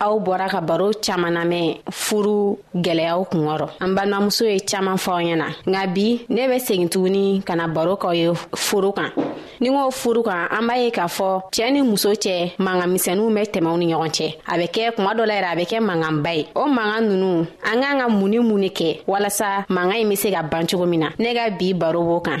aw bɔra ka baro caaman namɛn furu gwɛlɛyaw kungɔrɔ an balimamuso ye caaman fɔ aw ɲɛna nka bi ne bɛ segin tuguni ka na baro k'aw ye furu kan ni k'o furu kan an b'a ye k'a fɔ cɛɛ ni muso cɛ mankan misɛnuw bɛ tɛmɛw ni ɲɔgɔn cɛ a bɛ kɛ kuma dɔ la yɛrɛ a bɛ kɛ mankanba ye o mankan nunu an k'an ka mun ni mun ne kɛ walasa mankan ɲi be se ka ban cogo min na ne ka bi baro b'o kan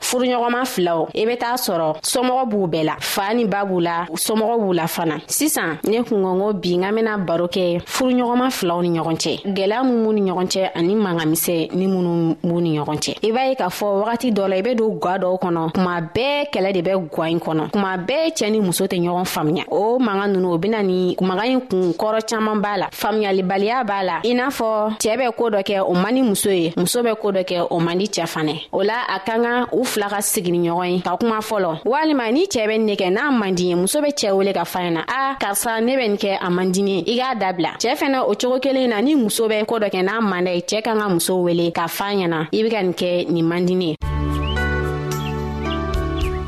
furuɲɔgɔnma filaw i be t'a sɔrɔ somɔgɔ b'u bɛɛ la faa ni ba b'u la somɔgɔ b'u la fana sisan ne kungɔngo bi n ka bena baro kɛ furuɲɔgɔnma filaw ni ɲɔgɔn cɛ gwɛlɛya min b'u ni ɲɔgɔn cɛ ani mangamisɛ ni minnu b'u ni ɲɔgɔn cɛ i b'a ye k'a fɔ wagati dɔ la i be don gwa dɔw kɔnɔ kuma bɛɛ kɛlɛ de bɛ gwa ɲi kɔnɔ kuma bɛɛ cɛɛ ni muso tɛ ɲɔgɔn faamuya o manga nunu o bena ni maga ɲi kun kɔrɔ caaman b'a la faamuyalibaliya b'a la i n'a fɔ cɛɛ bɛ koo dɔ kɛ o man di muso ye muso bɛ koo dɔ kɛ o man di cɛɛ fanɛ o la a ka kan u fila ka sigini ɲɔgɔn ye ka kuma fɔlɔ walima ni cɛɛ bɛ ne kɛ n'a man di ye muso bɛ cɛɛ wele ka fa ɲɛna a karisa ne bɛ nin kɛ a man dini ye i k'a dabila cɛɛ fɛnɛ o cogo kelen na ni muso bɛ koo dɔ kɛ n'a man da ye cɛɛ kan ka muso wele ka fa ɲɛna i bɛ ka nin kɛ nin man dini ye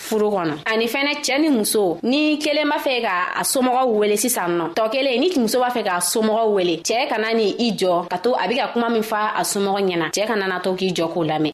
furu kɔnɔ ani fɛnɛ cɛɛ ni muso ni kelen b'a fɛ ka a somɔgɔw wele sisan nɔ tɔ kelen ni muso b'a fɛ k'a somɔgɔw wele cɛɛ kana ni i jɔ ka to a be ka kuma min fa a somɔgɔ ɲɛna cɛɛ kana na to k'i jɔ k'o lamɛn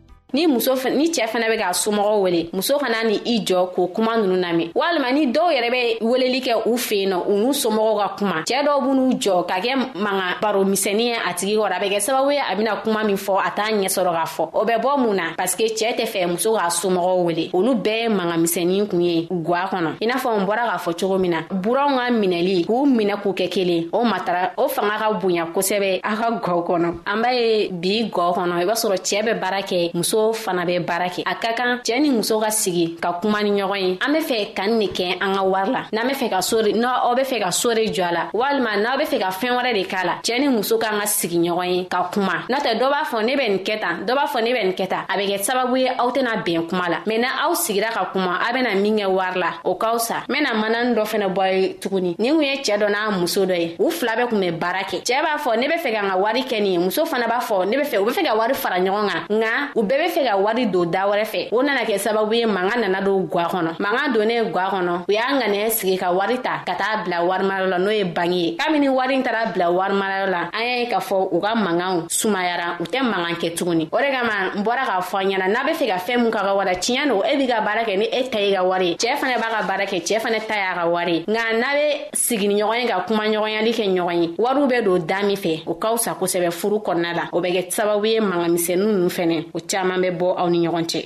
ni muso ni cɛɛ fɛnɛ be k'a somɔgɔw wele muso kana ni i jɔ k'o kuma nunu nami walima ni dɔw yɛrɛ be weleli kɛ u fen nɔ u n'u somɔgɔw ka kuma cɛɛ dɔw b'n'u jɔ ka kɛ manga baro misɛni ye a tigi kɔrɔ a bɛ kɛ sababu ye a bena kuma min fɔ a t'a ɲɛ sɔrɔ k'a fɔ o bɛ bɔ mun na parsike cɛɛ tɛ fɛ muso k'a somɔgɔw wele olu bɛɛ ye manga misɛni kun ye gwa kɔnɔ i n'a fɔ n bɔra k'a fɔ cogo min na buranw ka minɛli k'u minɛ k'u kɛ kelen o matara o fanga ka bonya kosɛbɛ a ka gwaw kɔnɔ an b'a ye bi gɔɔ kɔnɔ i b'a sɔrɔ cɛɛ bɛ baara kɛ muso fana bɛ baara kɛ a ka kan cɛɛ ni muso ka sigi ka kuma ni ɲɔgɔn ye an be fɛ kanni ne kɛ an ka wari la n'an be fɛ ka sore n aw be fɛ ka sore jɔ a la walima n'aw be fɛ ka fɛɛn wɛrɛ de k'a la cɛɛ ni muso k'an ka sigi ɲɔgɔn ye ka kuma n'a tɛ dɔ b'a fɔ ne bɛ nin kɛ tan dɔ b'a fɔ ne bɛ nin kɛ tan a bɛ kɛ sababu ye aw tɛna bɛn kuma la mɛn na aw sigira ka kuma a bena min kɛ wari la o k'aw sa n bena manani dɔ fɛnɛ bɔ ye tuguni nin kun ye cɛɛ dɔ n'a muso dɔ ye u fila bɛ kun bɛ baara kɛ cɛɛ b'a fɔ ne be fɛ ka n ka wari kɛ nin ye muso fana b'a fɔ ne be fɛ u be fɛ ka wari fara ɲɔgɔn kan nka u bɛɛ be fɛ ka wari don da wɛrɛ fɛ o nana kɛ sababu ye manga nana don gwa kɔnɔ manga donnen gwa kɔnɔ u y'a ŋanɛ sigi ka wari ta ka taa bila warimarayɔ la n'o ye bangi ye kabini wari taara bila warimarayɔ la an y'a ye k'a fɔ u ka manganw sumayara u tɛ mangan kɛ tuguni o de kama n bɔra k'a fɔ an ɲɛna n'a be fɛ ka fɛɛn min ka ka wara tiɲɛ don e b'i ka baara kɛ ni e ta ye ka wari ye cɛɛ fana b'a ka baara kɛ cɛɛ fana ta y'a ka wari ye nka n'a be sigiɲɔgɔn ye ka kumaɲɔgɔnyali kɛ ɲɔgɔn ye wariw bɛ don da min fɛ o ka fisa kosɛbɛ furu kɔnɔna la o bɛ kɛ sababu ye mangamisɛnnu nunu fɛnɛ o caaman bɛ bɔ aw ni ɲɔgɔn cɛ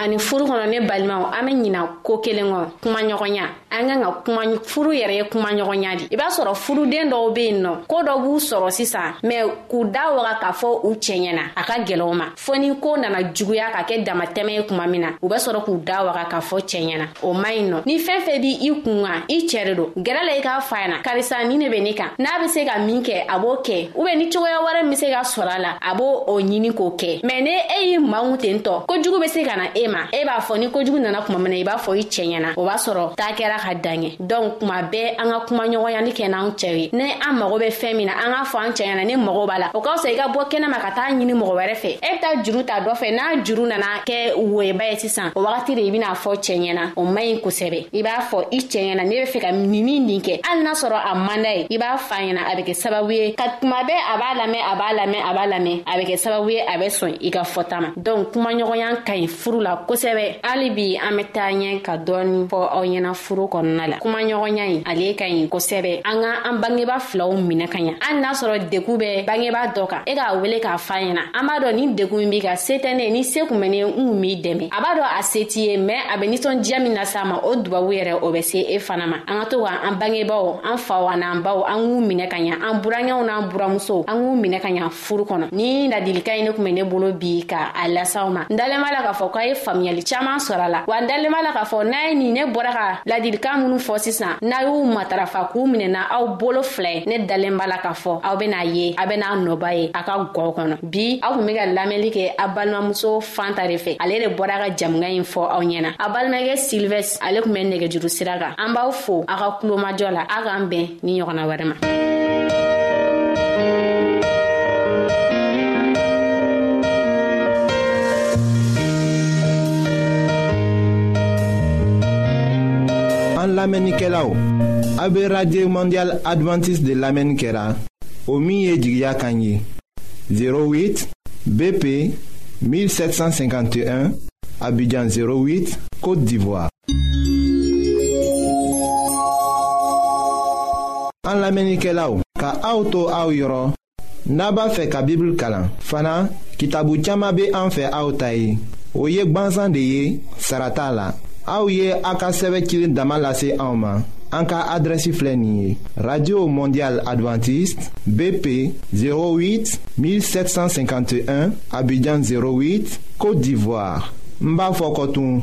ani furu kɔnɔ ne balimaw an be ɲina ko kelen kɔ kuma ɲɔgɔnya an kan ka kuma furu yɛrɛ ye kuma ɲɔgɔnya di i b'a sɔrɔ furuden dɔw be yen nɔ koo dɔ b'u sɔrɔ sisan mɛn k'u da waga k'a fɔ u cɛɲɛna a ka gɛlɛw ma fɔɔ ni koo nana juguya ka kɛ damatɛmɛ ye kuma min na u bɛ sɔrɔ k'u da waga k'a fɔ cɛɲɛna o man ɲi nɔ ni fɛn fɛn b'i i kun kan i cɛ de don gɛrɛ la i k'a fa ɲɛna karisa ni ne bɛ ne kan n'a bɛ se ka min kɛ a b'o kɛ u bɛ ni cogoya wɛrɛ bɛ se ka sɔrɔ a la a b'o o ɲini k'o kɛ mɛ ni e y'i mangu ten tɔ kojugu bɛ se ka na e ma e b'a fɔ ni kojugu nana kuma min na i b'a fɔ i cɛ ɲɛna o b'a sɔrɔ taa kɛra ka dan ye dɔnku kuma bɛɛ an ka kuma ɲɔgɔnyali kɛ n'an cɛ ye ni an mago bɛ fɛn min na an k'a fɔ an cɛ ɲɛna ne mago b'a la o ka fisa i ka bɔ kɛnɛma ka taa ɲini mɔgɔ wɛrɛ fɛ e bɛ taa juru ta dɔ fɛ n'a juru nana kɛ woyeba ye sisan san o wagati de i bɛna fɔ cɛ ɲɛna o man ɲi kosɛbɛ i b'a fɔ i cɛ ɲɛna ne bɛ fɛ ka nin ni nin kɛ hali n'a sɔrɔ a man d'a ye i b'a fa ɲɛna a bɛ kɛ sababu ye ka tuma bɛɛ a b'a lamɛn a b'a lamɛn a b'a lamɛn a bɛ kɛ sababu ye a bɛ sɔn i ka fɔta ma donc kumaɲɔgɔnya ka ɲi furu la kosɛbɛ hali bi an bɛ taa ɲɛ ka dɔɔni fɔ aw ɲɛna furu kɔnɔna la kumaɲɔgɔnya ɲi ale ka ɲi kosɛbɛ an ka an bangeba filaw minɛ ka ɲa hali n'a sɔrɔ degu bɛ bangeba dɔ kan e k'a wele k'a fa ɲɛna an b'a dɔn ni degun b'i ka se tɛ ne ni se kun bɛ ne n kun b'i dɛmɛ a b'a dɔn a se t'i ye mɛn a bɛ nisɔndiya min lase a ma o dubabu yɛrɛ o bɛ se e fana ma an ka to ka an bangebaaw an faw an'an baw an k'u minɛ ka ɲa an burankɛw n'an buramusow an k'u minɛ ka ɲa furu kɔnɔ ni ladilika ye ne kun bɛ ne bolo bi ka a lasaw ma n dalen b'a la k'a fɔ k'a ye faamuyali caman sɔrɔ a la wa n dalen b'a la k'a fɔ n'a ye nin ne bɔra ka ladilika minnu fɔ sisan n'a y'u matarafa k'u minɛna aw bolo fila ye ne dalen b'a la ka fɔ aw bɛna ye a bɛna nɔba ye a ka gɔ kɔnɔ bi aw tun bɛ ka lamɛnli kɛ a balimamuso fanta de fɛ ale de bɔra ka jamukan ɲi fɔ aw ɲɛna a balimakɛ silvɛs ale tun bɛ nɛgɛjuru sira kan an b'aw fo a ka kulomajɔ la a k'an bɛn ni ɲɔgɔnna wɛrɛ ma an lamɛnnikɛlaw a bɛ radio mondial adventiste de lamɛnni kɛra o min ye jigiya kan ye 08 BP 1751 Abidjan 08 Côte d'Ivoire. An lamɛnnikɛlaw ka auto to n'a b'a fɛ ka bibulu kalan fana kitabu caman bɛ an fɛ aw ta ye o ye gwansan de ye sara t'a la aw ye a ka sɛbɛn cilen dama lase anw ma an ka adrɛsi filɛ nin ye radio mondial adventiste bp 08 1751 abidjan 08 côte d'ivoire n b'a fɔ kɔtun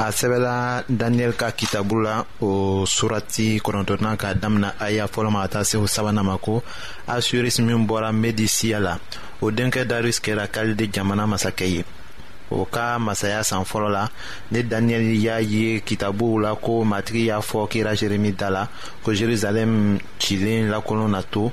a sɛbɛla daniyɛli ka kitabu la o surati kɔnɔntɔnnan ka damina aya fɔlɔ ma ka taa se o sabanan ma ko asuris min bɔra medi siya la o denkɛ darius kɛra kalide jamana masakɛ ye o ka masaya san fɔlɔ la ne daniyɛli y'a ye kitabuw la ko matigi y'a fɔ kira jeremi da la ko jerusalɛm cilen lakolon na to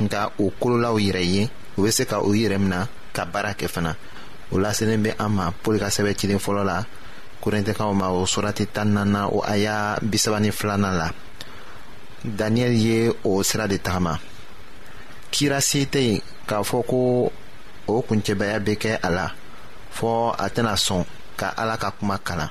nka o kololaw yɛrɛ ye u bɛ se ka u yɛrɛ mina ka baara kɛ fana o laselen bɛ an ma pɔli ka sɛbɛn cilen fɔlɔ la korintɛkaw ma o surati tan naaninan o aya bisaba ni filanan la daniyɛli ye o sira de tagama kira se tɛ yen k'a fɔ ko o kuncɛbaya bɛ kɛ a la fɔ a tɛna sɔn ka ala ka kuma kalan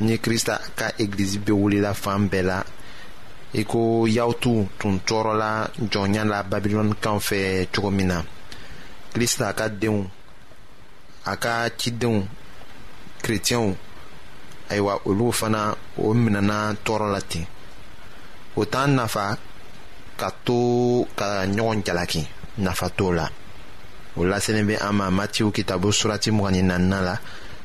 ni krista ka egilizi bɛ welela fan bɛɛ la i ko yawutu tun tɔɔrɔla jɔnya la babilɔnikaw fɛ cogo min na krista ka denw a ka cidenw kretiyɛnw ayiwa olu fana o minɛna tɔɔrɔ la ten o t'an nafa ka to ka ɲɔgɔn jalaki nafa t'o la o laselen bɛ an ma matiw kitabu surati mugan ni naaninan la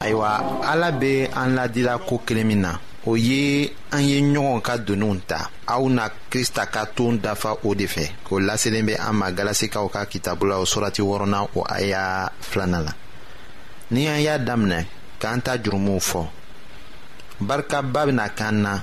ayiwa ala bɛ an ladila ko kelen min na o ye an ye ɲɔgɔn ka doniw ta aw na krista ka ton dafa o de fɛ o laselen bɛ an ma galasikaw ka kitabu la o surati wɔɔrɔnan o aya filanan la ni an y'a daminɛ k'an ta jurumuw fɔ barikaba bɛna k'an na